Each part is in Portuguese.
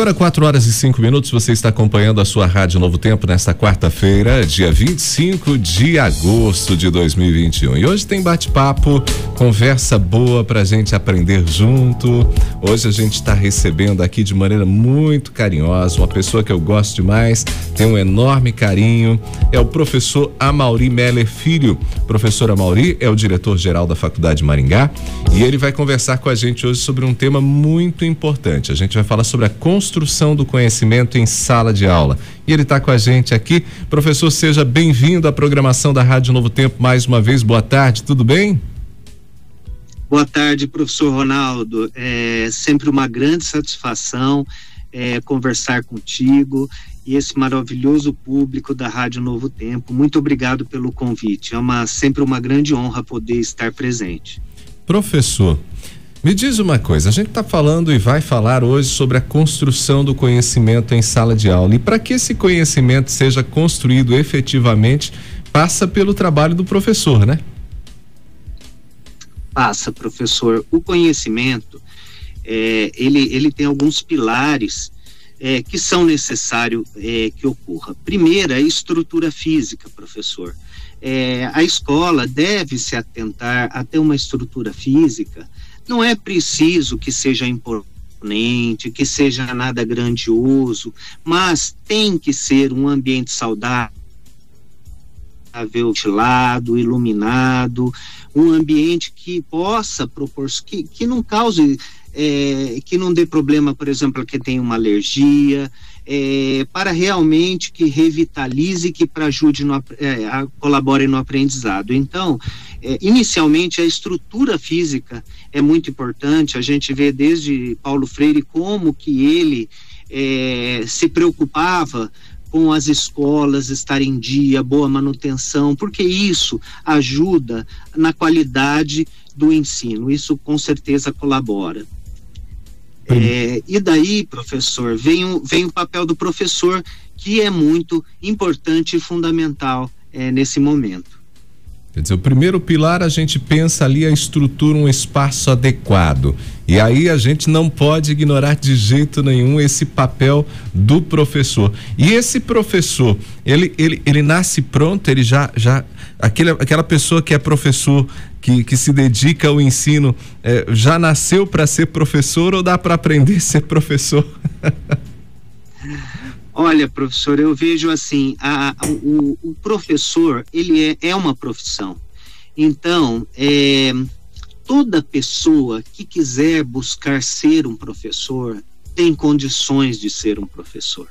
Agora, 4 horas e 5 minutos, você está acompanhando a sua Rádio Novo Tempo nesta quarta-feira, dia 25 de agosto de 2021. E hoje tem bate-papo, conversa boa para a gente aprender junto. Hoje a gente está recebendo aqui de maneira muito carinhosa uma pessoa que eu gosto demais, tem um enorme carinho, é o professor Amauri Meller Filho. Professor Amauri é o diretor-geral da Faculdade Maringá e ele vai conversar com a gente hoje sobre um tema muito importante. A gente vai falar sobre a construção do conhecimento em sala de aula. E ele está com a gente aqui. Professor, seja bem-vindo à programação da Rádio Novo Tempo mais uma vez. Boa tarde, tudo bem? Boa tarde, professor Ronaldo. É sempre uma grande satisfação é, conversar contigo e esse maravilhoso público da Rádio Novo Tempo. Muito obrigado pelo convite. É uma, sempre uma grande honra poder estar presente. Professor, me diz uma coisa, a gente está falando e vai falar hoje sobre a construção do conhecimento em sala de aula. E para que esse conhecimento seja construído efetivamente, passa pelo trabalho do professor, né? Passa, professor. O conhecimento, é, ele, ele tem alguns pilares é, que são necessários é, que ocorra. Primeiro, a estrutura física, professor. É, a escola deve se atentar a ter uma estrutura física não é preciso que seja imponente, que seja nada grandioso, mas tem que ser um ambiente saudável, ventilado, iluminado, um ambiente que possa proporcionar, que, que não cause, é, que não dê problema, por exemplo, que tem uma alergia, é, para realmente que revitalize, que para ajude, no, é, a, colabore no aprendizado. Então, é, inicialmente, a estrutura física é muito importante. A gente vê desde Paulo Freire como que ele é, se preocupava com as escolas estarem em dia, boa manutenção, porque isso ajuda na qualidade do ensino. Isso com certeza colabora. É, e daí, professor, vem o, vem o papel do professor, que é muito importante e fundamental é, nesse momento. Quer dizer, o primeiro pilar a gente pensa ali a estrutura, um espaço adequado. E aí a gente não pode ignorar de jeito nenhum esse papel do professor. E esse professor, ele, ele, ele nasce pronto, ele já, já aquele, aquela pessoa que é professor, que, que se dedica ao ensino, é, já nasceu para ser professor ou dá para aprender a ser professor? Olha, professor, eu vejo assim, a, o, o, professor, ele é, é uma profissão. Então, é, toda pessoa que quiser buscar ser um professor tem condições de ser um professor.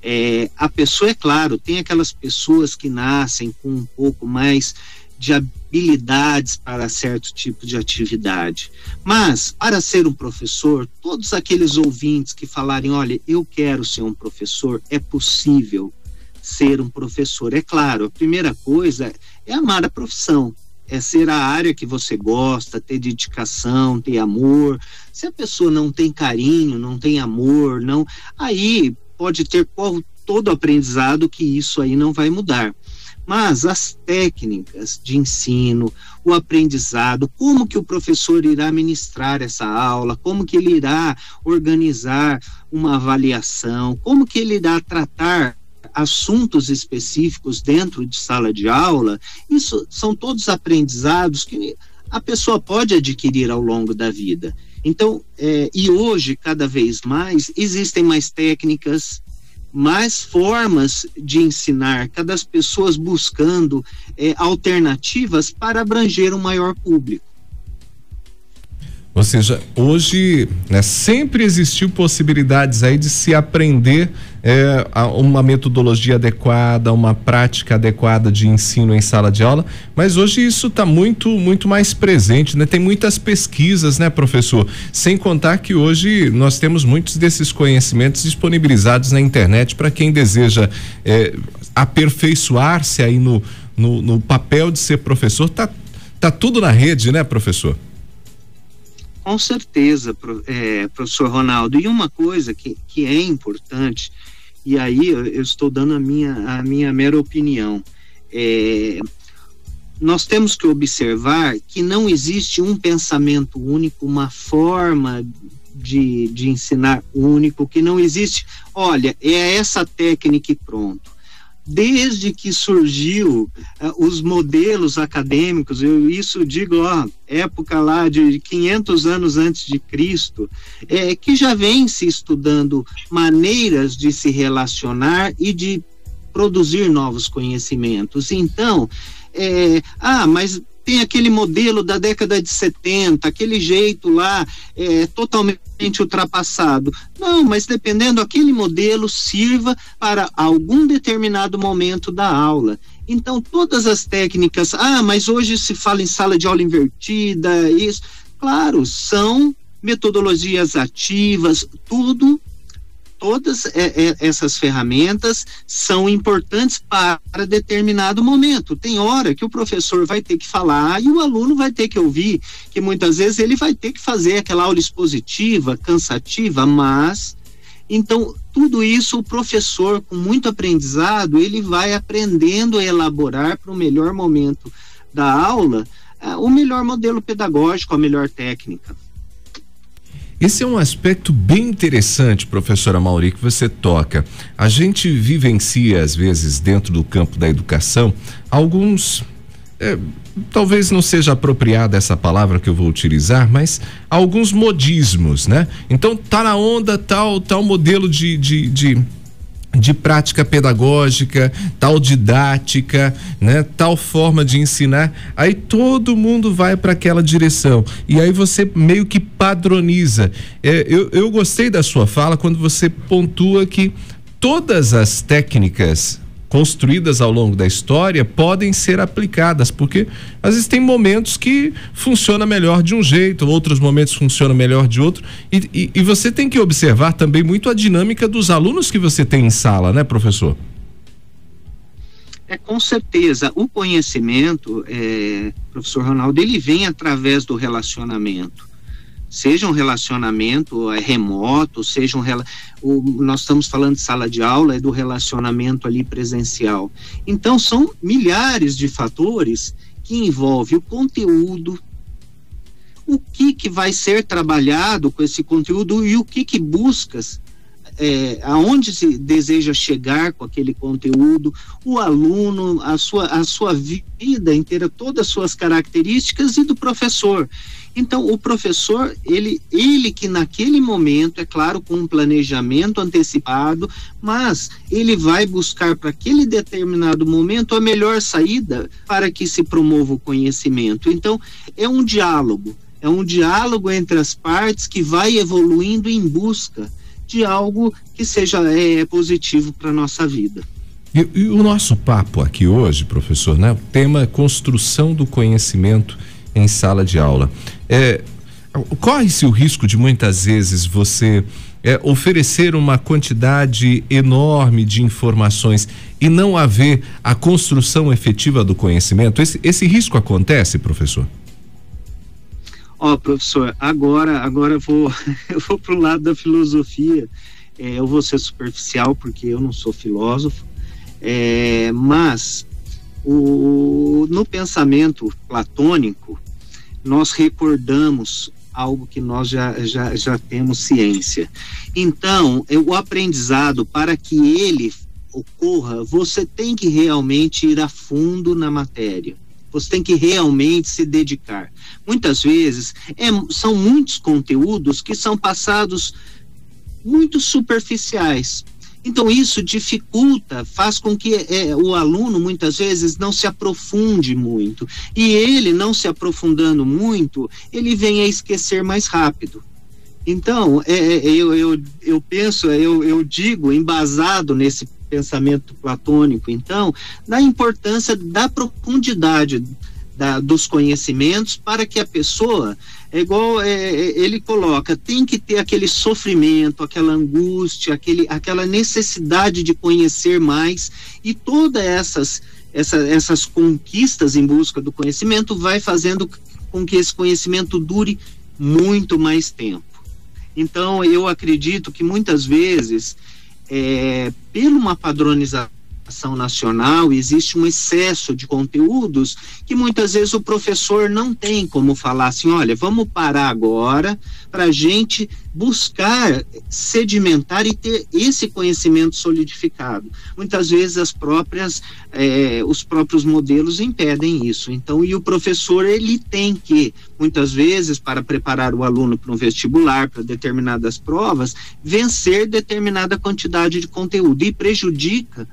É, a pessoa, é claro, tem aquelas pessoas que nascem com um pouco mais de habilidades para certo tipo de atividade. Mas, para ser um professor, todos aqueles ouvintes que falarem: olha, eu quero ser um professor, é possível ser um professor. É claro, a primeira coisa é amar a profissão, é ser a área que você gosta, ter dedicação, ter amor. Se a pessoa não tem carinho, não tem amor, não, aí pode ter todo aprendizado que isso aí não vai mudar mas as técnicas de ensino, o aprendizado, como que o professor irá ministrar essa aula, como que ele irá organizar uma avaliação, como que ele irá tratar assuntos específicos dentro de sala de aula, isso são todos aprendizados que a pessoa pode adquirir ao longo da vida. Então, é, e hoje, cada vez mais, existem mais técnicas, mais formas de ensinar, cada pessoas buscando é, alternativas para abranger um maior público. Ou seja, hoje né, sempre existiu possibilidades aí de se aprender é, uma metodologia adequada, uma prática adequada de ensino em sala de aula, mas hoje isso está muito, muito mais presente, né? Tem muitas pesquisas, né, professor? Sem contar que hoje nós temos muitos desses conhecimentos disponibilizados na internet para quem deseja é, aperfeiçoar-se aí no, no, no papel de ser professor, tá, tá tudo na rede, né, professor? Com certeza, é, professor Ronaldo. E uma coisa que, que é importante, e aí eu, estou dando a minha, a minha mera opinião, é, nós temos que observar que não existe um pensamento único, uma forma de, de ensinar único, que não existe, olha, é essa técnica e pronto desde que surgiu uh, os modelos acadêmicos, eu isso digo, ó, época lá de 500 anos antes de Cristo, é, que já vem se estudando maneiras de se relacionar e de produzir novos conhecimentos. Então, é, ah, mas tem aquele modelo da década de 70, aquele jeito lá é, totalmente ultrapassado. Não, mas dependendo, aquele modelo sirva para algum determinado momento da aula. Então, todas as técnicas, ah, mas hoje se fala em sala de aula invertida, isso, claro, são metodologias ativas, tudo todas é, é, essas ferramentas são importantes para determinado momento. Tem hora que o professor vai ter que falar e o aluno vai ter que ouvir, que muitas vezes ele vai ter que fazer aquela aula expositiva, cansativa, mas então tudo isso o professor com muito aprendizado ele vai aprendendo a elaborar para o melhor momento da aula uh, o melhor modelo pedagógico, a melhor técnica. Esse é um aspecto bem interessante, professora Mauri, que você toca. A gente vivencia, às vezes, dentro do campo da educação, alguns. É, talvez não seja apropriada essa palavra que eu vou utilizar, mas alguns modismos, né? Então tá na onda tal, tal modelo de, de, de de prática pedagógica, tal didática, né, tal forma de ensinar, aí todo mundo vai para aquela direção e aí você meio que padroniza. É, eu, eu gostei da sua fala quando você pontua que todas as técnicas construídas ao longo da história podem ser aplicadas, porque às vezes tem momentos que funciona melhor de um jeito, outros momentos funciona melhor de outro, e, e, e você tem que observar também muito a dinâmica dos alunos que você tem em sala, né, professor? É, com certeza. O conhecimento, é, professor Ronaldo, ele vem através do relacionamento seja um relacionamento é, remoto, seja um o, nós estamos falando de sala de aula, é do relacionamento ali presencial. Então são milhares de fatores que envolvem o conteúdo, o que que vai ser trabalhado com esse conteúdo e o que que buscas é, aonde se deseja chegar com aquele conteúdo, o aluno, a sua, a sua vida inteira, todas as suas características e do professor. Então, o professor, ele, ele que naquele momento, é claro, com um planejamento antecipado, mas ele vai buscar para aquele determinado momento a melhor saída para que se promova o conhecimento. Então, é um diálogo, é um diálogo entre as partes que vai evoluindo em busca de algo que seja é, positivo para nossa vida. E, e, o nosso papo aqui hoje, professor, né? O tema é construção do conhecimento em sala de aula. É, Corre-se o risco de muitas vezes você é, oferecer uma quantidade enorme de informações e não haver a construção efetiva do conhecimento? Esse, esse risco acontece, professor? Ó, oh, professor, agora, agora eu vou, eu vou para o lado da filosofia. É, eu vou ser superficial porque eu não sou filósofo, é, mas o, no pensamento platônico nós recordamos algo que nós já, já, já temos ciência. Então, é, o aprendizado, para que ele ocorra, você tem que realmente ir a fundo na matéria. Você tem que realmente se dedicar. Muitas vezes é, são muitos conteúdos que são passados muito superficiais. Então, isso dificulta, faz com que é, o aluno, muitas vezes, não se aprofunde muito. E ele, não se aprofundando muito, ele vem a esquecer mais rápido. Então, é, é eu, eu, eu penso, eu, eu digo, embasado nesse pensamento platônico, então, da importância da profundidade da, dos conhecimentos para que a pessoa, é igual é, é, ele coloca, tem que ter aquele sofrimento, aquela angústia, aquele, aquela necessidade de conhecer mais e todas essas, essa, essas conquistas em busca do conhecimento vai fazendo com que esse conhecimento dure muito mais tempo. Então, eu acredito que muitas vezes é, por uma padronização educação nacional existe um excesso de conteúdos que muitas vezes o professor não tem como falar assim, olha, vamos parar agora para a gente buscar sedimentar e ter esse conhecimento solidificado. Muitas vezes as próprias, eh, os próprios modelos impedem isso. Então, e o professor ele tem que, muitas vezes, para preparar o aluno para um vestibular, para determinadas provas, vencer determinada quantidade de conteúdo e prejudica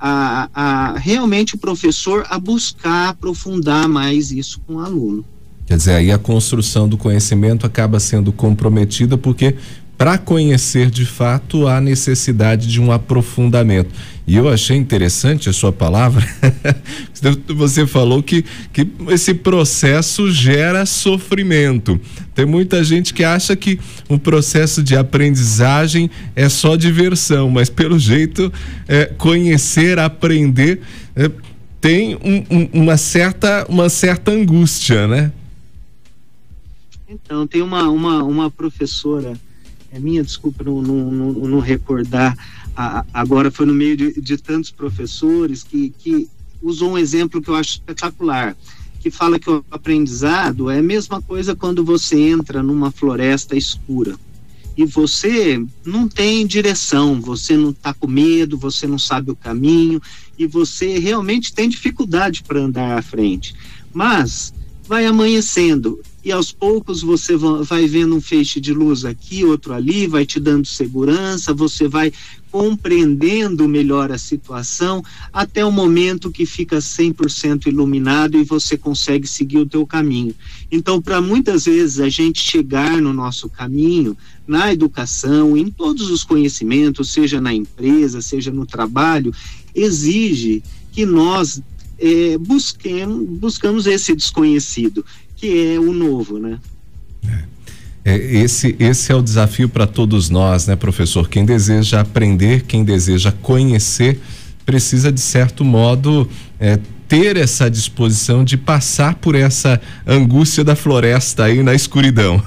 a, a, realmente o professor a buscar aprofundar mais isso com o aluno. Quer dizer, aí a construção do conhecimento acaba sendo comprometida porque para conhecer de fato há necessidade de um aprofundamento. E eu achei interessante a sua palavra. Você falou que, que esse processo gera sofrimento. Tem muita gente que acha que o processo de aprendizagem é só diversão, mas pelo jeito, é, conhecer, aprender, é, tem um, um, uma, certa, uma certa angústia, né? Então, tem uma, uma, uma professora, é minha, desculpa não, não, não, não recordar, a, agora foi no meio de, de tantos professores que, que usou um exemplo que eu acho espetacular, que fala que o aprendizado é a mesma coisa quando você entra numa floresta escura e você não tem direção, você não está com medo, você não sabe o caminho e você realmente tem dificuldade para andar à frente. Mas vai amanhecendo e aos poucos você vai vendo um feixe de luz aqui, outro ali, vai te dando segurança, você vai compreendendo melhor a situação até o momento que fica 100% iluminado e você consegue seguir o teu caminho. Então, para muitas vezes a gente chegar no nosso caminho, na educação, em todos os conhecimentos, seja na empresa, seja no trabalho, exige que nós é, busquemos, buscamos esse desconhecido, que é o novo, né? É, esse, esse é o desafio para todos nós, né, professor? Quem deseja aprender, quem deseja conhecer, precisa, de certo modo, é, ter essa disposição de passar por essa angústia da floresta aí na escuridão.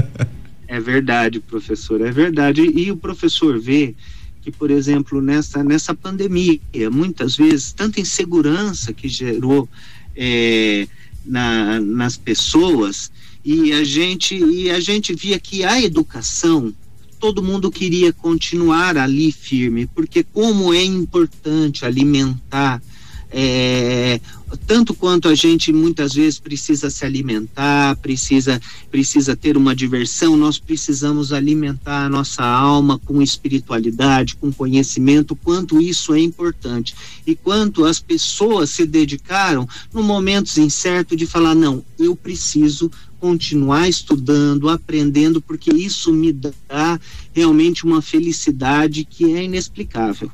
é verdade, professor, é verdade. E o professor vê que, por exemplo, nessa, nessa pandemia, muitas vezes, tanta insegurança que gerou é, na, nas pessoas, e a gente e a gente via que a educação todo mundo queria continuar ali firme, porque como é importante alimentar é, tanto quanto a gente muitas vezes precisa se alimentar, precisa precisa ter uma diversão, nós precisamos alimentar a nossa alma com espiritualidade, com conhecimento, quanto isso é importante e quanto as pessoas se dedicaram no momentos incerto de falar não, eu preciso continuar estudando, aprendendo, porque isso me dá realmente uma felicidade que é inexplicável.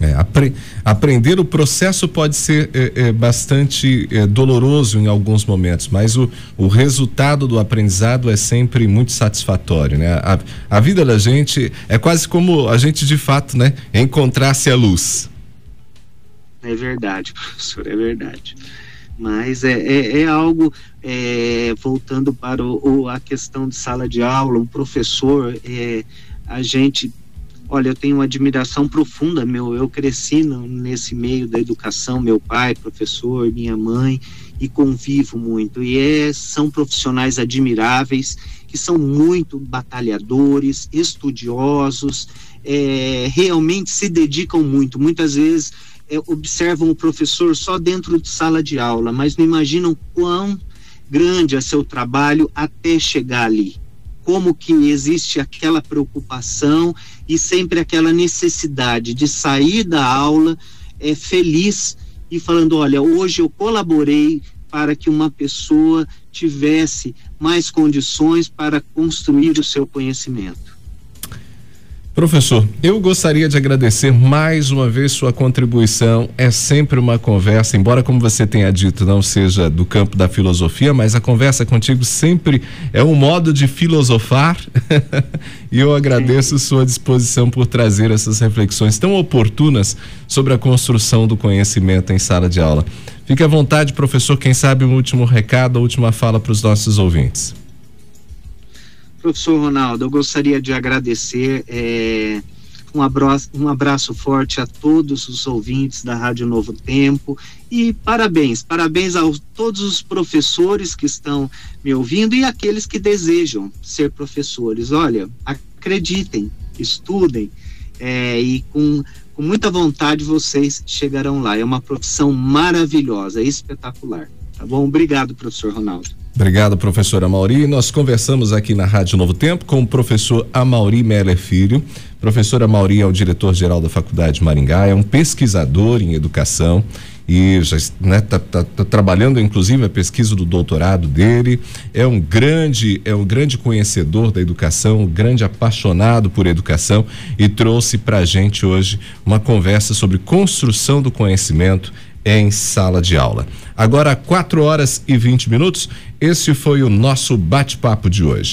É, apre aprender o processo pode ser é, é, bastante é, doloroso em alguns momentos, mas o, o resultado do aprendizado é sempre muito satisfatório, né? A, a vida da gente é quase como a gente de fato, né? Encontrasse a luz. É verdade, professor, é verdade. Mas é, é, é algo, é, voltando para o, o, a questão de sala de aula, um professor, a gente Olha, eu tenho uma admiração profunda, meu, eu cresci no, nesse meio da educação, meu pai, professor, minha mãe, e convivo muito. E é, são profissionais admiráveis, que são muito batalhadores, estudiosos, é, realmente se dedicam muito. Muitas vezes é, observam o professor só dentro de sala de aula, mas não imaginam quão grande é seu trabalho até chegar ali como que existe aquela preocupação e sempre aquela necessidade de sair da aula é, feliz e falando, olha, hoje eu colaborei para que uma pessoa tivesse mais condições para construir o seu conhecimento. Professor, eu gostaria de agradecer mais uma vez sua contribuição. É sempre uma conversa, embora, como você tenha dito, não seja do campo da filosofia, mas a conversa contigo sempre é um modo de filosofar. e eu agradeço sua disposição por trazer essas reflexões tão oportunas sobre a construção do conhecimento em sala de aula. Fique à vontade, professor. Quem sabe um último recado, a última fala para os nossos ouvintes. Professor Ronaldo, eu gostaria de agradecer. É, Um abraço, um abraço forte a todos os ouvintes da Rádio Novo Tempo e parabéns, parabéns a todos os professores que estão me ouvindo e aqueles que desejam ser professores. Olha, acreditem, estudem é, e com, com muita vontade vocês chegarão lá. É uma profissão maravilhosa, espetacular. Tá bom? Obrigado, professor Ronaldo. Obrigado, professor Amauri. Nós conversamos aqui na Rádio Novo Tempo com o professor Amauri Meller Filho. Professor Amauri é o diretor-geral da Faculdade de Maringá, é um pesquisador em educação e já está né, tá, tá, tá trabalhando inclusive a pesquisa do doutorado dele. É um grande, é um grande conhecedor da educação, um grande apaixonado por educação e trouxe para a gente hoje uma conversa sobre construção do conhecimento em sala de aula. Agora, 4 horas e 20 minutos, esse foi o nosso bate-papo de hoje.